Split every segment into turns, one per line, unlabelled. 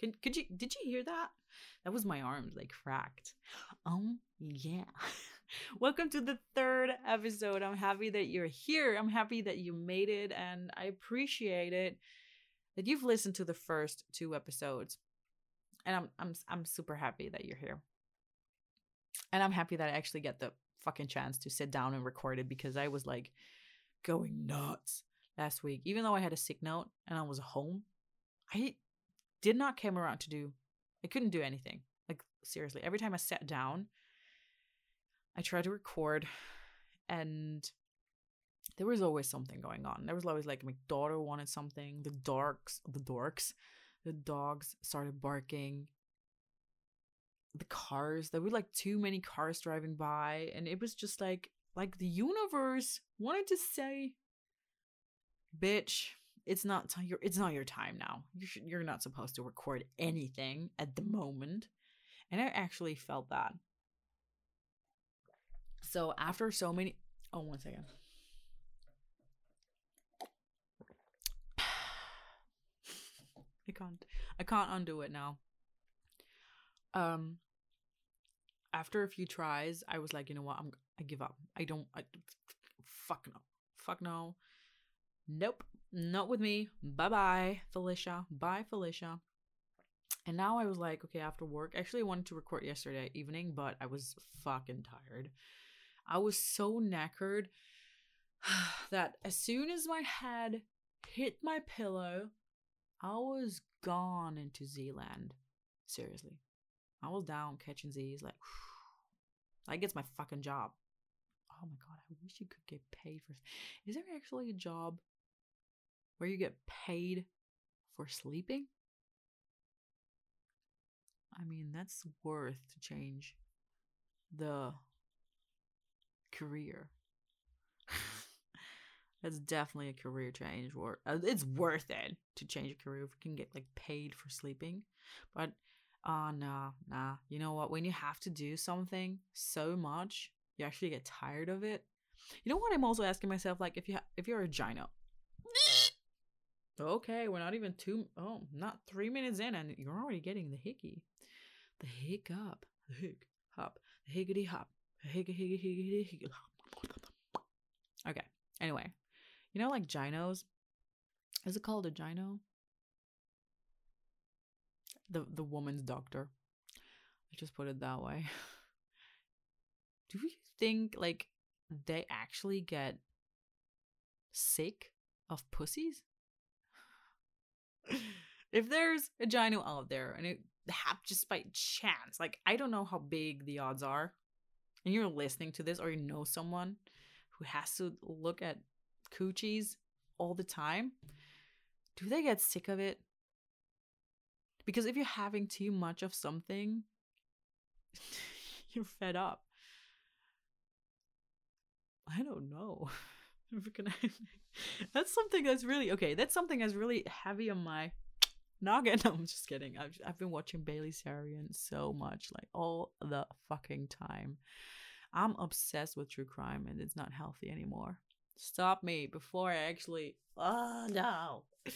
Can could you did you hear that? That was my arm like cracked. Oh yeah. Welcome to the third episode. I'm happy that you're here. I'm happy that you made it and I appreciate it that you've listened to the first two episodes. And I'm I'm I'm super happy that you're here. And I'm happy that I actually get the fucking chance to sit down and record it because I was like going nuts last week. Even though I had a sick note and I was home, I did not come around to do I couldn't do anything. Like seriously, every time I sat down, I tried to record and there was always something going on. There was always like my daughter wanted something, the dorks, the dorks, the dogs started barking. The cars, there were like too many cars driving by, and it was just like like the universe wanted to say, "Bitch, it's not t- your it's not your time now. You should you're not supposed to record anything at the moment." And I actually felt that. So after so many oh one second. I can't I can't undo it now. Um after a few tries, I was like, you know what? I'm I give up. I don't I fuck no. Fuck no. Nope. Not with me. Bye-bye, Felicia. Bye, Felicia. And now I was like, okay, after work, actually I wanted to record yesterday evening, but I was fucking tired. I was so knackered that as soon as my head hit my pillow, I was gone into Zealand. Seriously. I was down catching Z's like like it's my fucking job. Oh my god, I wish you could get paid for Is there actually a job where you get paid for sleeping? I mean, that's worth to change the career. That's definitely a career change. Or uh, it's worth it to change a career if you can get like paid for sleeping. But uh nah, nah. You know what? When you have to do something so much, you actually get tired of it. You know what? I'm also asking myself, like, if you ha- if you're a gyno. Okay, we're not even two. Oh, not three minutes in, and you're already getting the hickey, the hiccup, the hick hop, the higgity hop, higgity higgity. Okay. Anyway, you know, like gynos. Is it called a gyno? The the woman's doctor. I just put it that way. Do you think like they actually get sick of pussies? if there's a gyno out there and it happened just by chance, like I don't know how big the odds are, and you're listening to this or you know someone who has to look at coochies all the time, do they get sick of it? Because if you're having too much of something, you're fed up. I don't know. that's something that's really okay. That's something that's really heavy on my noggin. No, I'm just kidding. I've I've been watching Bailey Sarian so much, like all the fucking time. I'm obsessed with true crime, and it's not healthy anymore. Stop me before I actually. Oh no.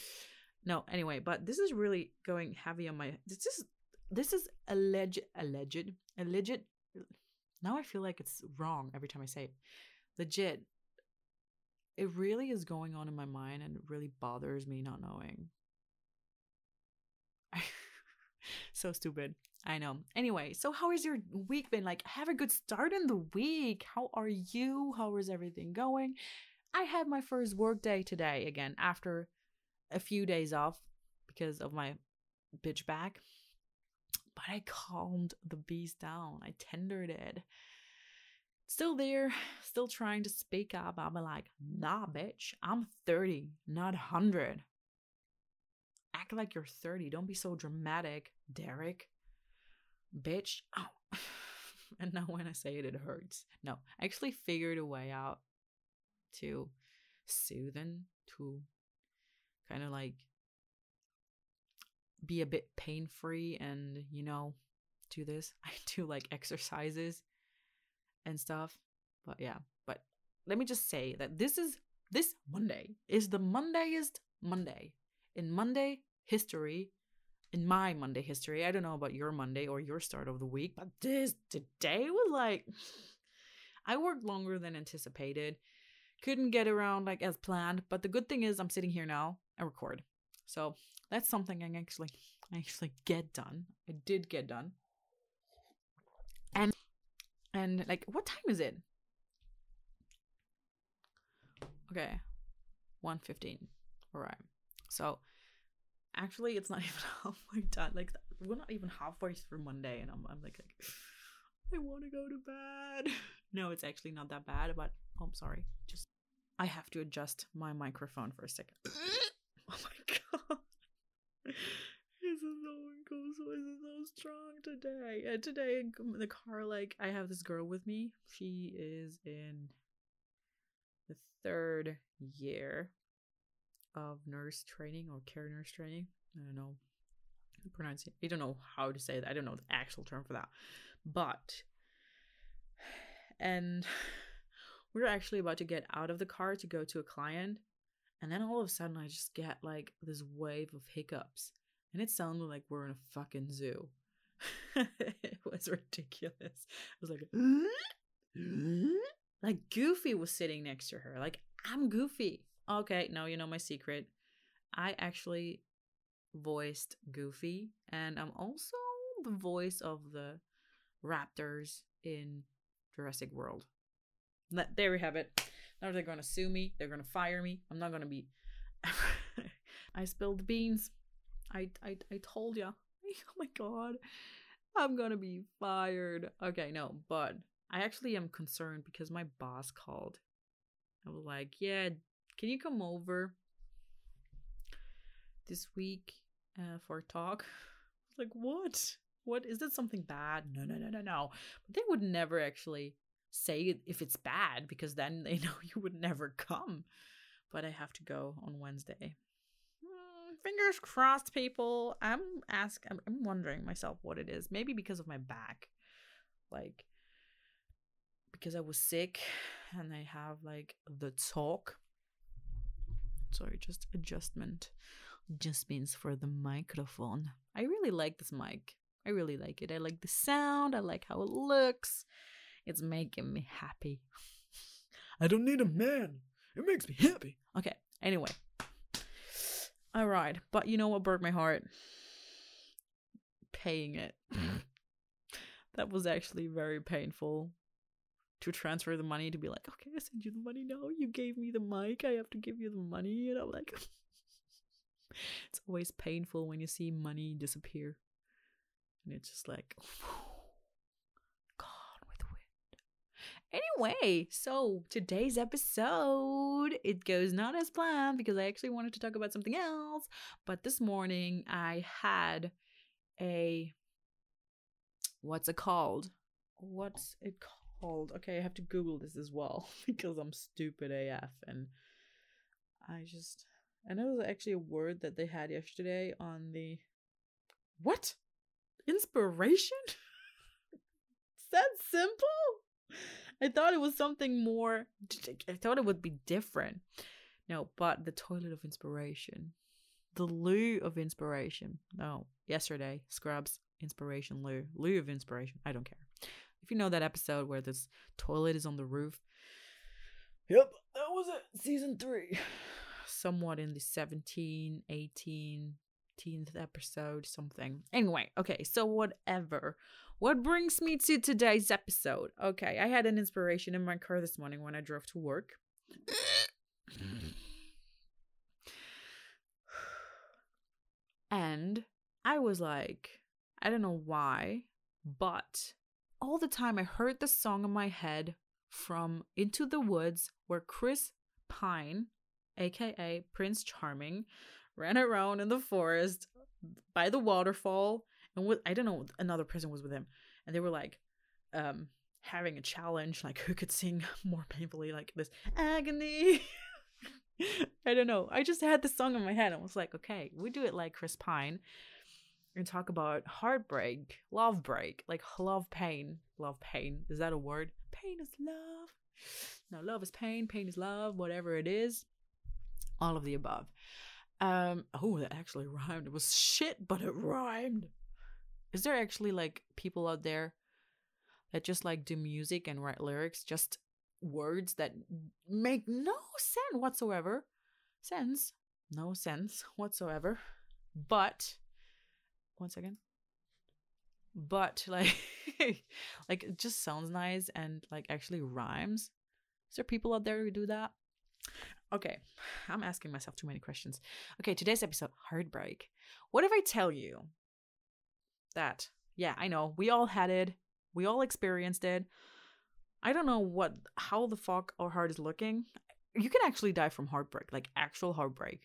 No. Anyway, but this is really going heavy on my. This is this is alleged alleged alleged. Now I feel like it's wrong every time I say it. Legit. It really is going on in my mind, and it really bothers me not knowing. so stupid. I know. Anyway, so how has your week been? Like, have a good start in the week. How are you? How is everything going? I had my first work day today again after a few days off because of my bitch back. But I calmed the beast down. I tendered it. Still there, still trying to speak up. I'm like, nah, bitch, I'm 30, not 100. Act like you're 30. Don't be so dramatic, Derek. Bitch. Oh. and now when I say it, it hurts. No, I actually figured a way out to soothe and to kind of like be a bit pain free and you know do this i do like exercises and stuff but yeah but let me just say that this is this monday is the mondayest monday in monday history in my Monday history. I don't know about your Monday or your start of the week, but this today was like I worked longer than anticipated. Couldn't get around like as planned, but the good thing is I'm sitting here now and record. So that's something I actually I actually get done. I did get done. And like what time is it? Okay. 115. All right. So actually it's not even halfway done. Like we're not even halfway through Monday and I'm I'm like, like I want to go to bed. No, it's actually not that bad, but oh, I'm sorry. Just I have to adjust my microphone for a second. oh my god. Is so. This is so strong today. And today in the car, like I have this girl with me. She is in the third year of nurse training or care nurse training. I don't know pronounce it. I don't know how to say that. I don't know the actual term for that. But and we're actually about to get out of the car to go to a client and then all of a sudden I just get like this wave of hiccups and it sounded like we're in a fucking zoo. it was ridiculous. I was like like Goofy was sitting next to her. Like I'm Goofy. Okay, now you know my secret. I actually voiced Goofy, and I'm also the voice of the raptors in Jurassic World. There we have it. Now they're to sue me. They're to fire me. I'm not to be. I spilled beans. I, I, I told ya. Oh my god. I'm to be fired. Okay, no, but I actually am concerned because my boss called. I was like, yeah, can you come over this week uh, for a talk? Like, what? What is that something bad? No, no, no, no, no. But they would never actually say if it's bad because then they know you would never come. But I have to go on Wednesday. Fingers crossed, people. I'm ask. I'm, I'm wondering myself what it is. Maybe because of my back, like because I was sick and I have like the talk. Sorry, just adjustment just means for the microphone. I really like this mic. I really like it. I like the sound. I like how it looks. It's making me happy. I don't need a man. It makes me happy. Okay. Anyway. All right. But you know what broke my heart? Paying it. that was actually very painful to transfer the money to be like, okay, I send you the money now. You gave me the mic. I have to give you the money. And I'm like, it's always painful when you see money disappear. And it's just like, gone with the wind. Anyway, so today's episode, it goes not as planned because I actually wanted to talk about something else. But this morning I had a, what's it called? What's it called? Okay, I have to Google this as well because I'm stupid AF and I just and it was actually a word that they had yesterday on the what? Inspiration? Is that simple? I thought it was something more I thought it would be different. No, but the toilet of inspiration. The loo of inspiration. No, yesterday, Scrubs, inspiration loo. Loo of inspiration. I don't care. If you know that episode where this toilet is on the roof. Yep, that was it. Season three somewhat in the 17, 18, 18th episode, something. Anyway, okay, so whatever. What brings me to today's episode? Okay, I had an inspiration in my car this morning when I drove to work. and I was like, I don't know why, but all the time I heard the song in my head from Into the Woods where Chris Pine aka Prince Charming, ran around in the forest by the waterfall and I don't know another person was with him and they were like um having a challenge like who could sing more painfully like this agony I don't know. I just had the song in my head and was like, okay, we do it like Chris Pine and talk about heartbreak, love break, like love pain. Love pain. Is that a word? Pain is love. No, love is pain, pain is love, whatever it is all of the above. Um, oh, that actually rhymed. It was shit, but it rhymed. Is there actually like people out there that just like do music and write lyrics, just words that make no sense whatsoever? Sense, no sense whatsoever. But one second. But like, like it just sounds nice and like actually rhymes. Is there people out there who do that? Okay, I'm asking myself too many questions. Okay, today's episode heartbreak. What if I tell you that, yeah, I know, we all had it, we all experienced it. I don't know what, how the fuck our heart is looking. You can actually die from heartbreak, like actual heartbreak.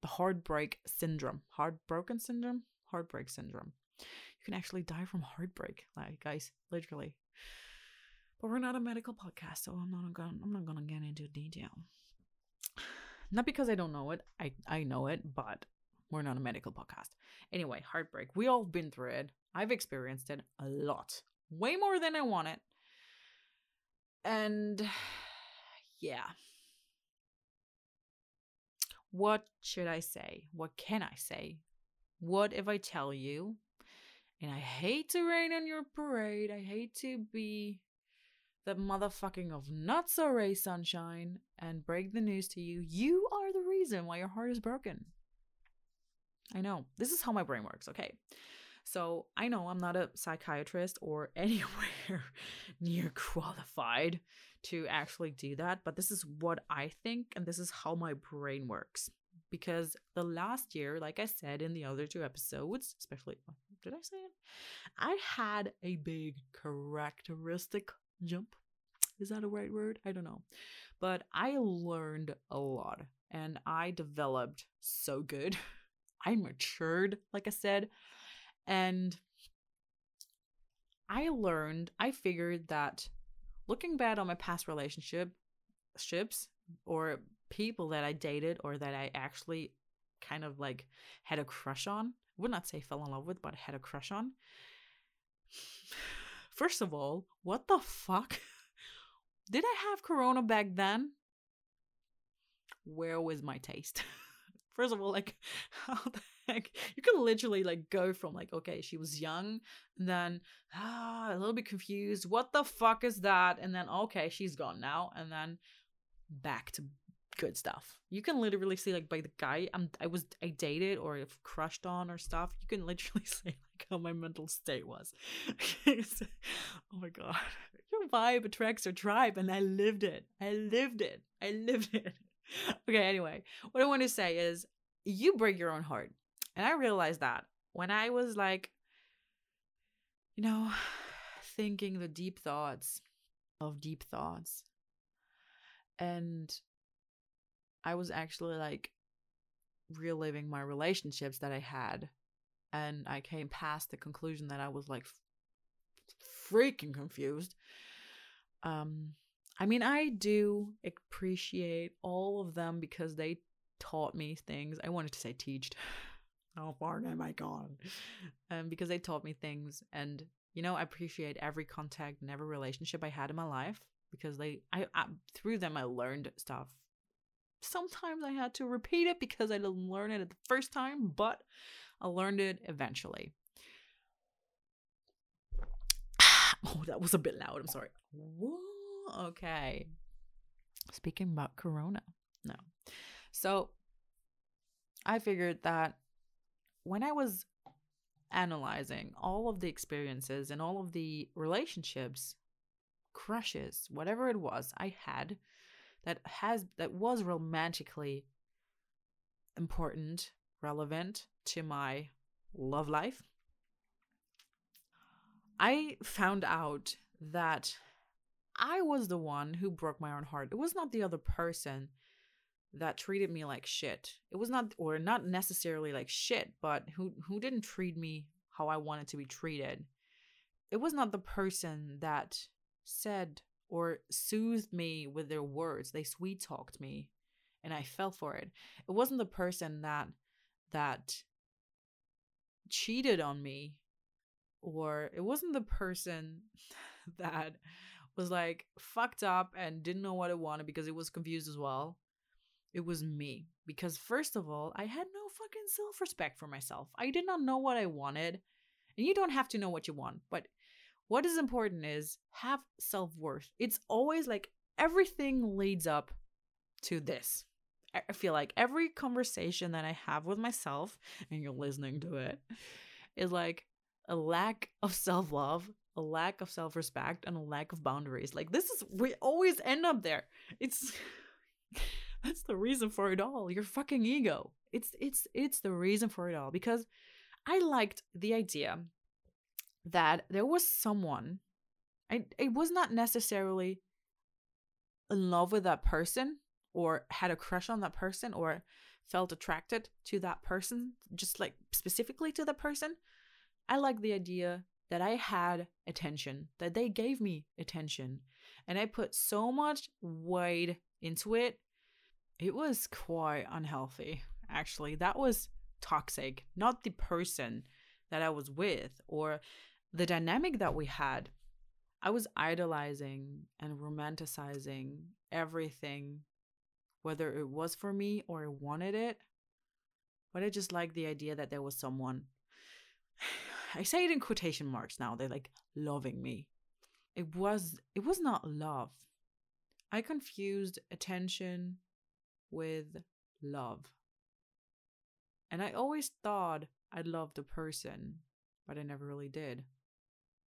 The heartbreak syndrome. Heartbroken syndrome? Heartbreak syndrome. You can actually die from heartbreak, like guys, literally. But we're not a medical podcast, so I'm not gonna I'm not gonna get into detail. Not because I don't know it. I I know it, but we're not a medical podcast. Anyway, heartbreak. We all been through it. I've experienced it a lot. Way more than I wanted. And yeah. What should I say? What can I say? What if I tell you? And I hate to rain on your parade. I hate to be the motherfucking of not so ray sunshine and break the news to you. You are the reason why your heart is broken. I know. This is how my brain works, okay? So I know I'm not a psychiatrist or anywhere near qualified to actually do that, but this is what I think and this is how my brain works. Because the last year, like I said in the other two episodes, especially, did I say it? I had a big characteristic jump. Is that a right word? I don't know. But I learned a lot and I developed so good. I matured, like I said. And I learned, I figured that looking back on my past relationship ships or people that I dated or that I actually kind of like had a crush on, I would not say fell in love with, but had a crush on. First of all, what the fuck? Did I have corona back then? Where was my taste? First of all, like, how the heck? You can literally like go from like, okay, she was young, and then ah, a little bit confused. What the fuck is that? And then okay, she's gone now, and then back to good stuff. You can literally see like by the guy I'm I was I dated or crushed on or stuff. You can literally say like how my mental state was. oh my god. Your vibe attracts your tribe and I lived it. I lived it. I lived it. okay, anyway. What I want to say is you break your own heart. And I realized that when I was like you know, thinking the deep thoughts of deep thoughts. And I was actually like reliving my relationships that I had. And I came past the conclusion that I was like freaking confused. Um, I mean, I do appreciate all of them because they taught me things. I wanted to say teached. How far am I gone? Um, because they taught me things, and you know, I appreciate every contact and every relationship I had in my life because they, I, I through them, I learned stuff sometimes I had to repeat it because I didn't learn it at the first time, but I learned it eventually. oh, that was a bit loud. I'm sorry. Okay. Speaking about Corona. No. So I figured that when I was analyzing all of the experiences and all of the relationships, crushes, whatever it was I had, that has that was romantically important, relevant to my love life. I found out that I was the one who broke my own heart. It was not the other person that treated me like shit. It was not or not necessarily like shit, but who who didn't treat me how I wanted to be treated. It was not the person that said or soothed me with their words. They sweet talked me and I fell for it. It wasn't the person that that cheated on me or it wasn't the person that was like fucked up and didn't know what it wanted because it was confused as well. it was me. Because, first of all, I had no fucking self respect for myself. I did not know what I wanted. And you don't have to know what you want, but what is important is have self worth. It's always like everything leads up to this. I feel like every conversation that I have with myself, and you're listening to it, is like a lack of self love, a lack of self respect, and a lack of boundaries. Like, this is, we always end up there. It's, that's the reason for it all. Your fucking ego. It's, it's, it's the reason for it all because I liked the idea that there was someone, I, I was not necessarily in love with that person or had a crush on that person or felt attracted to that person, just like specifically to the person. I like the idea that I had attention, that they gave me attention, and I put so much weight into it. It was quite unhealthy, actually. That was toxic, not the person that I was with or the dynamic that we had. I was idolizing and romanticizing everything, whether it was for me or I wanted it. But I just liked the idea that there was someone. I say it in quotation marks now. They're like loving me. It was it was not love. I confused attention with love. And I always thought I loved a person, but I never really did.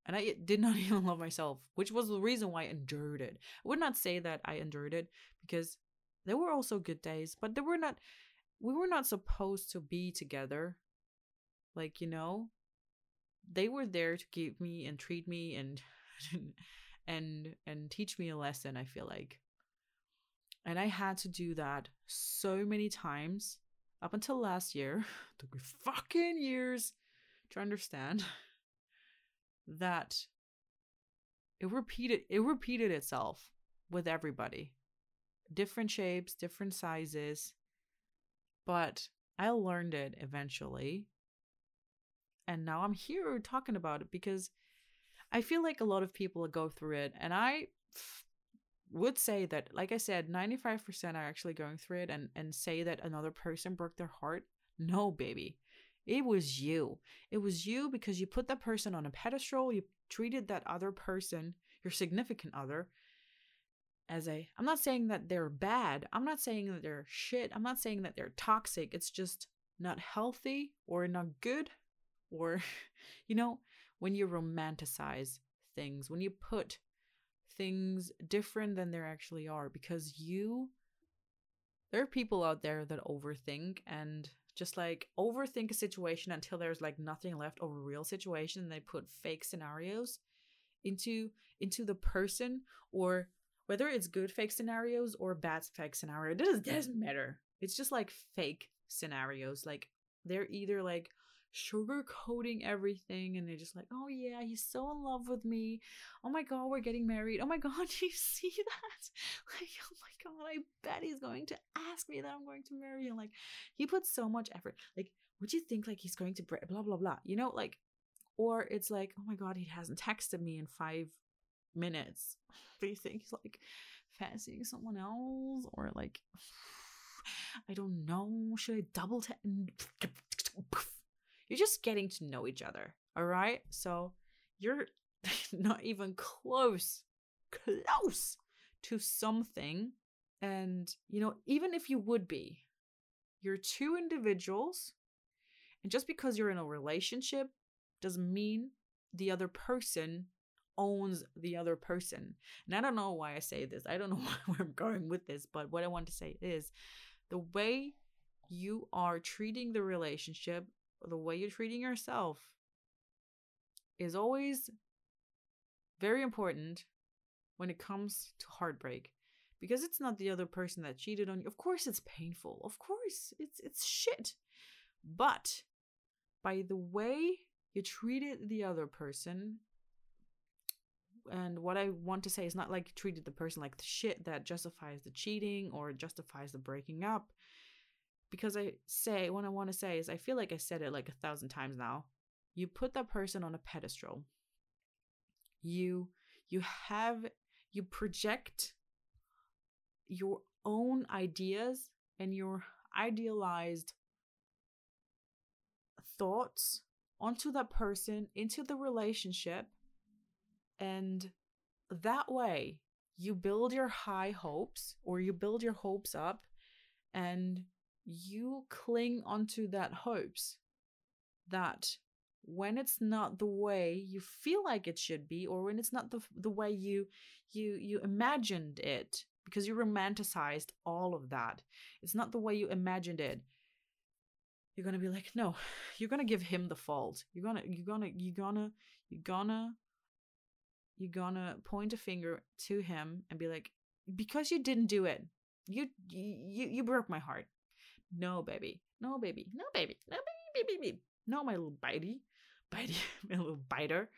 And I did not even love myself, which was the reason why I endured it. I would not say that I endured it because there were also good days, but there were not, we were not supposed to be together. Like, you know, they were there to give me and treat me and, and, and teach me a lesson, I feel like. And I had to do that so many times up until last year. Took me fucking years to understand that it repeated it repeated itself with everybody. Different shapes, different sizes. But I learned it eventually. And now I'm here talking about it because I feel like a lot of people go through it and I would say that like I said 95% are actually going through it and and say that another person broke their heart. No, baby. It was you. It was you because you put that person on a pedestal. You treated that other person, your significant other, as a. I'm not saying that they're bad. I'm not saying that they're shit. I'm not saying that they're toxic. It's just not healthy or not good. Or, you know, when you romanticize things, when you put things different than they actually are, because you. There are people out there that overthink and just like overthink a situation until there's like nothing left of a real situation and they put fake scenarios into into the person or whether it's good fake scenarios or bad fake scenario it doesn't, doesn't matter it's just like fake scenarios like they're either like sugarcoating everything and they're just like oh yeah he's so in love with me. Oh my god we're getting married. Oh my god do you see that? Like oh my god i bet he's going to ask me that i'm going to marry him. Like he puts so much effort. Like would you think like he's going to blah blah blah you know like or it's like oh my god he hasn't texted me in five minutes. Do you think he's like fancying someone else or like i don't know should i double tap you're just getting to know each other. All right. So you're not even close, close to something. And, you know, even if you would be, you're two individuals. And just because you're in a relationship doesn't mean the other person owns the other person. And I don't know why I say this. I don't know where I'm going with this, but what I want to say is the way you are treating the relationship the way you're treating yourself is always very important when it comes to heartbreak because it's not the other person that cheated on you. Of course it's painful. Of course it's it's shit. But by the way you treated the other person and what I want to say is not like treated the person like the shit that justifies the cheating or justifies the breaking up because I say what I want to say is I feel like I said it like a thousand times now. You put that person on a pedestal. You you have you project your own ideas and your idealized thoughts onto that person, into the relationship. And that way, you build your high hopes or you build your hopes up and you cling onto that hopes that when it's not the way you feel like it should be or when it's not the the way you you you imagined it because you romanticized all of that it's not the way you imagined it you're gonna be like no you're gonna give him the fault. You're gonna you're gonna you're gonna you're gonna you're gonna point a finger to him and be like because you didn't do it. You you you broke my heart no baby no baby no baby no baby baby, baby. no my little bitey bitey my little biter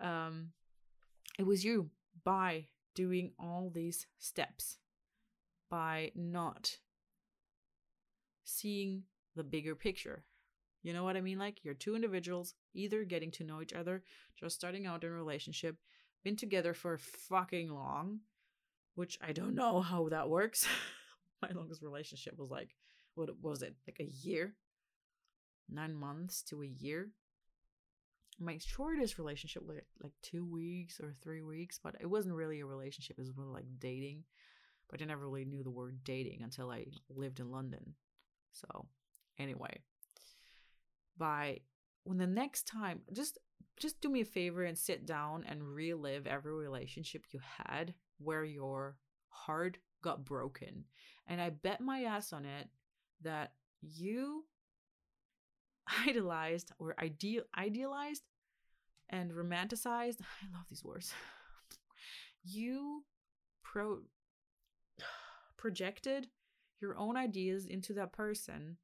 um it was you by doing all these steps by not seeing the bigger picture. You know what I mean? Like you're two individuals either getting to know each other, just starting out in a relationship, been together for fucking long, which I don't know how that works. My longest relationship was like, what was it? Like a year? Nine months to a year? My shortest relationship was like two weeks or three weeks, but it wasn't really a relationship. It was more like dating. But I never really knew the word dating until I lived in London. So anyway by when the next time just just do me a favor and sit down and relive every relationship you had where your heart got broken and i bet my ass on it that you idolized or ideal idealized and romanticized i love these words. You pro projected your own ideas into that person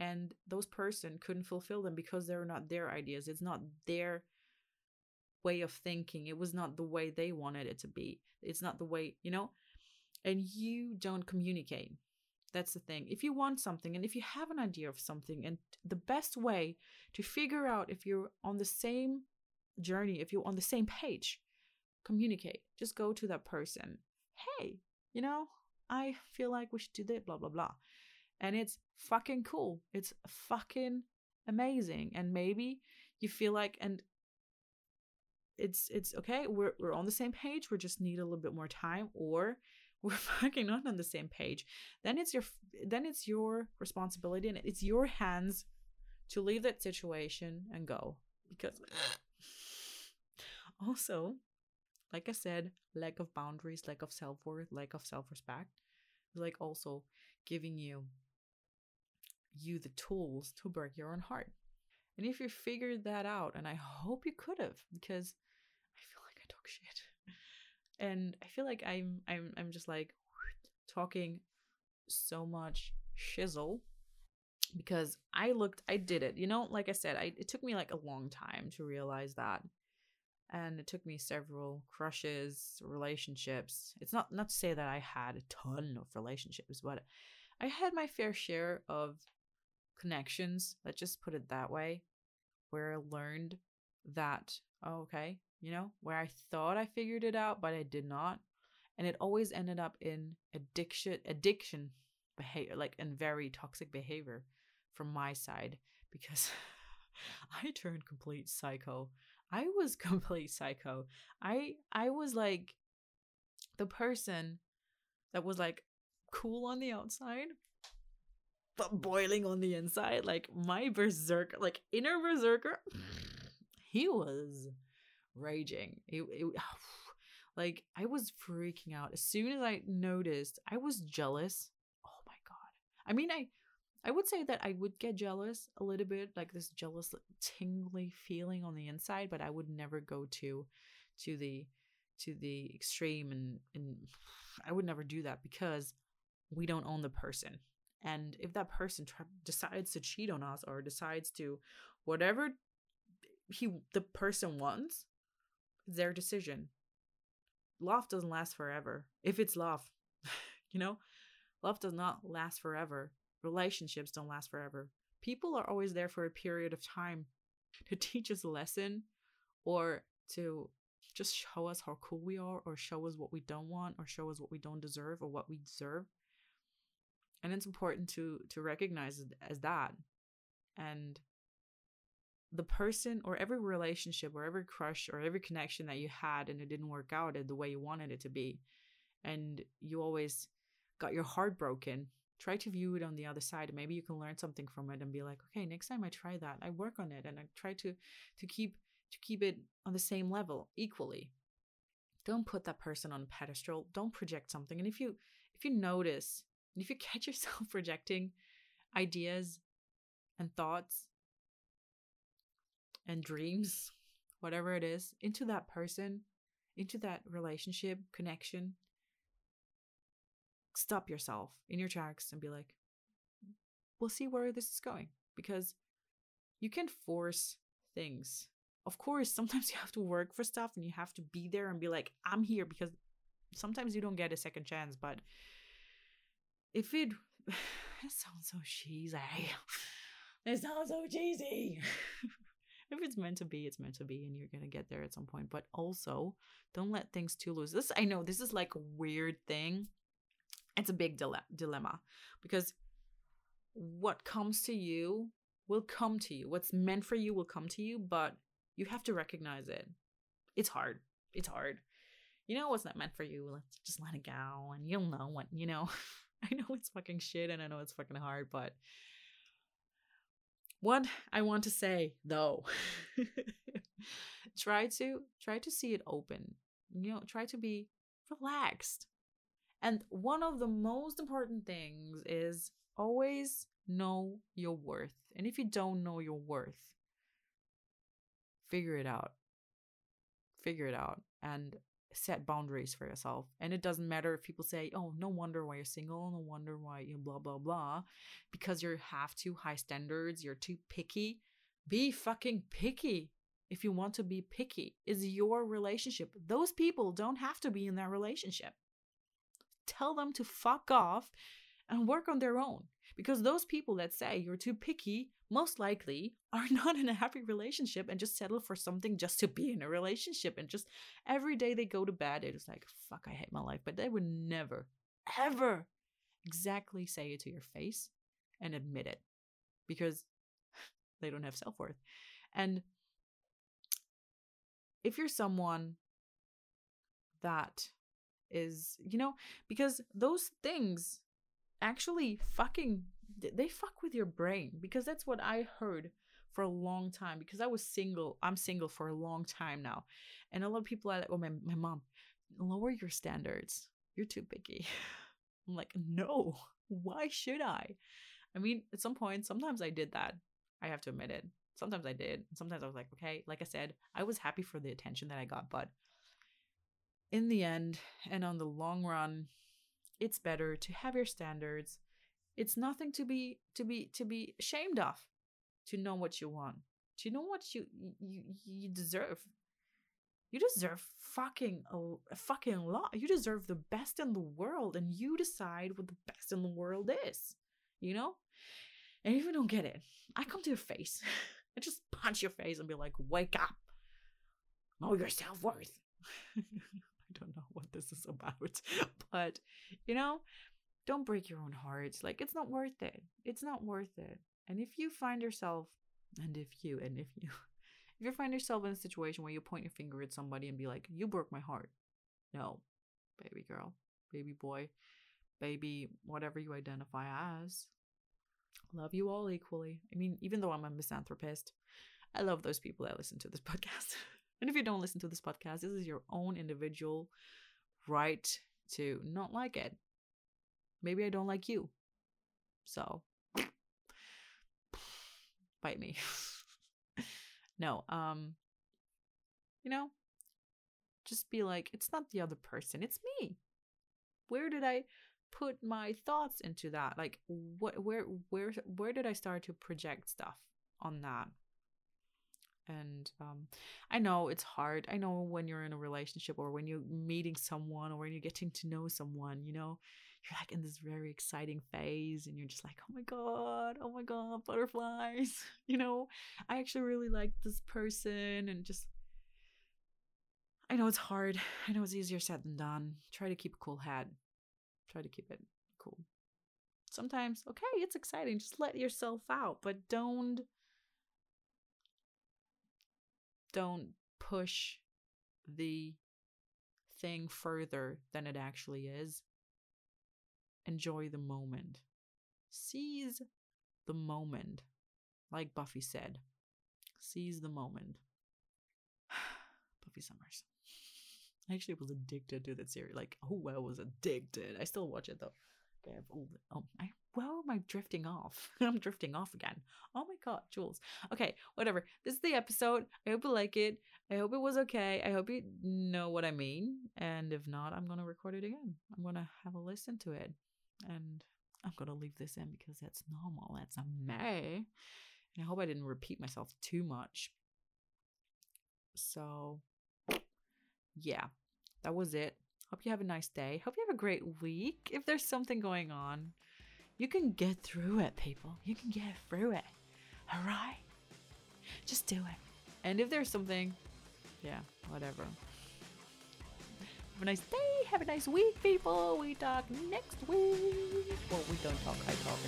and those person couldn't fulfill them because they're not their ideas. It's not their way of thinking. It was not the way they wanted it to be. It's not the way you know? And you don't communicate that's the thing. If you want something and if you have an idea of something and the best way to figure out if you're on the same journey if you're on the same page communicate. Just go to that person. Hey you know i feel like we should do that blah blah blah. And it's fucking cool. It's fucking amazing. And maybe you feel like and it's it's okay, we're we're on the same page, we just need a little bit more time or we're fucking not on the same page. Then it's your then it's your responsibility and it's your hands to leave that situation and go because also like I said, lack of boundaries, lack of self worth, lack of self respect, like also giving you you the tools to break your own heart. And if you figured that out, and I hope you could have, because I feel like I talk shit. And I feel like I'm I'm I'm just like talking so much shizzle because I looked I did it. You know, like I said, I it took me like a long time to realize that. And it took me several crushes, relationships. It's not not to say that I had a ton of relationships, but I had my fair share of connections, let's just put it that way, where I learned that, oh, okay, you know, where I thought I figured it out, but I did not. And it always ended up in addiction, addiction behavior, like in very toxic behavior from my side because I turned complete psycho. I was complete psycho. I I was like the person that was like cool on the outside but boiling on the inside. Like my berserker, like inner berserker, he was raging. It, it, like I was freaking out as soon as I noticed. I was jealous. Oh my god! I mean, I I would say that I would get jealous a little bit, like this jealous tingly feeling on the inside, but I would never go to to the to the extreme and and I would never do that because we don't own the person. And if that person decides to cheat on us or decides to whatever he the person wants, their decision. Love doesn't last forever. If it's love, you know, love does not last forever. Relationships don't last forever. People are always there for a period of time to teach us a lesson or to just show us how cool we are or show us what we don't want or show us what we don't deserve or what we deserve and it's important to to recognize it as that and the person or every relationship or every crush or every connection that you had and it didn't work out the way you wanted it to be. And you always got your heart broken try to view it on the other side. Maybe you can learn something from it and be like okay next time i try that i work on it and i try to to keep to keep it on the same level equally. Don't put that person on a pedestal. Don't project something. And if you if you notice if you catch yourself projecting ideas and thoughts and dreams whatever it is into that person into that relationship connection stop yourself in your tracks and be like, we'll see where this is going. Because you can force things. Of course, sometimes you have to work for stuff and you have to be there and be like, I'm here because sometimes you don't get a second chance. But if it, it sounds so cheesy. It sounds so cheesy. If it's meant to be, it's meant to be, and you're gonna get there at some point. But also, don't let things too loose. This I know this is like a weird thing it's a big dile- dilemma because what comes to you will come to you. What's meant for you will come to you, but you have to recognize it. It's hard. It's hard. You know what's not meant for you. Let's just let it go and you'll know what, you know. I know it's fucking shit and I know it's fucking hard, but what I want to say though, try to try to see it open. You know, try to be relaxed. And one of the most important things is always know your worth. And if you don't know your worth, figure it out. Figure it out and set boundaries for yourself. And it doesn't matter if people say, oh, no wonder why you're single, no wonder why you blah, blah, blah, because you have too high standards, you're too picky. Be fucking picky if you want to be picky. Is your relationship. Those people don't have to be in that relationship tell them to fuck off and work on their own. Because those people that say you're too picky most likely are not in a happy relationship and just settle for something just to be in a relationship. And just every day they go to bed, they're like, fuck, I hate my life. But they would never, ever exactly say it to your face and admit it because they don't have self worth. And if you're someone that is you know because those things actually fucking they fuck with your brain because that's what i heard for a long time because i was single i'm single for a long time now. And a lot of people are like oh my, my mom lower your standards. You're too picky. I'm like no. Why should i? I mean at some point sometimes i did that. I have to admit it. Sometimes i did. Sometimes i was like okay. Like i said i was happy for the attention that i got but in the end and on the long run, it's better to have your standards. It's nothing to be to be to be ashamed of. To know what you want. To know what you you you deserve. You deserve fucking a, fucking lot. You deserve the best in the world, and you decide what the best in the world is. You know. And if you don't get it, I come to your face. I just punch your face and be like, "Wake up! Know your self worth." I don't know what this is about. But, you know, don't break your own heart. Like, it's not worth it. It's not worth it. And if you find yourself, and if you, and if you, if you find yourself in a situation where you point your finger at somebody and be like, you broke my heart. No, baby girl, baby boy, baby, whatever you identify as. Love you all equally. I mean, even though I'm a misanthropist, I love those people that listen to this podcast. And if you don't listen to this podcast, this is your own individual right to not like it. Maybe I don't like you. So bite me. no, um you know, just be like it's not the other person, it's me. Where did I put my thoughts into that? Like what where where where did I start to project stuff on that? And um, i know it's hard i know when you're in a relationship or when you're meeting someone or when you're getting to know someone you know you're like in this very exciting phase and you're just like oh my god oh my god butterflies you know? I actually really like this person and just i know it's hard i know it's easier said than done. Try to keep a cool head. Try to keep it cool. Sometimes, okay, it's exciting. Just let yourself out, but don't don't push the thing further than it actually is. Enjoy the moment. Seize the moment. Like Buffy said, seize the moment. Buffy Summers. I actually was addicted to that series. Like, oh, I was addicted. I still watch it though. Okay, I've. Oh, I, where am I drifting off? I'm drifting off again. Oh my god, Jules. Okay, whatever. This is the episode. I hope you like it. I hope it was okay. I hope you know what I mean. And if not, I'm gonna record it again. I'm gonna have a listen to it, and I'm gonna leave this in because that's normal. That's a May. And I hope I didn't repeat myself too much. So, yeah, that was it. Hope you have a nice day. Hope you have a great week. If there's something going on, you can get through it, people. You can get through it. All right? Just do it. And if there's something, yeah, whatever. Have a nice day. Have a nice week, people. We talk next week. Well, we don't talk. I talk.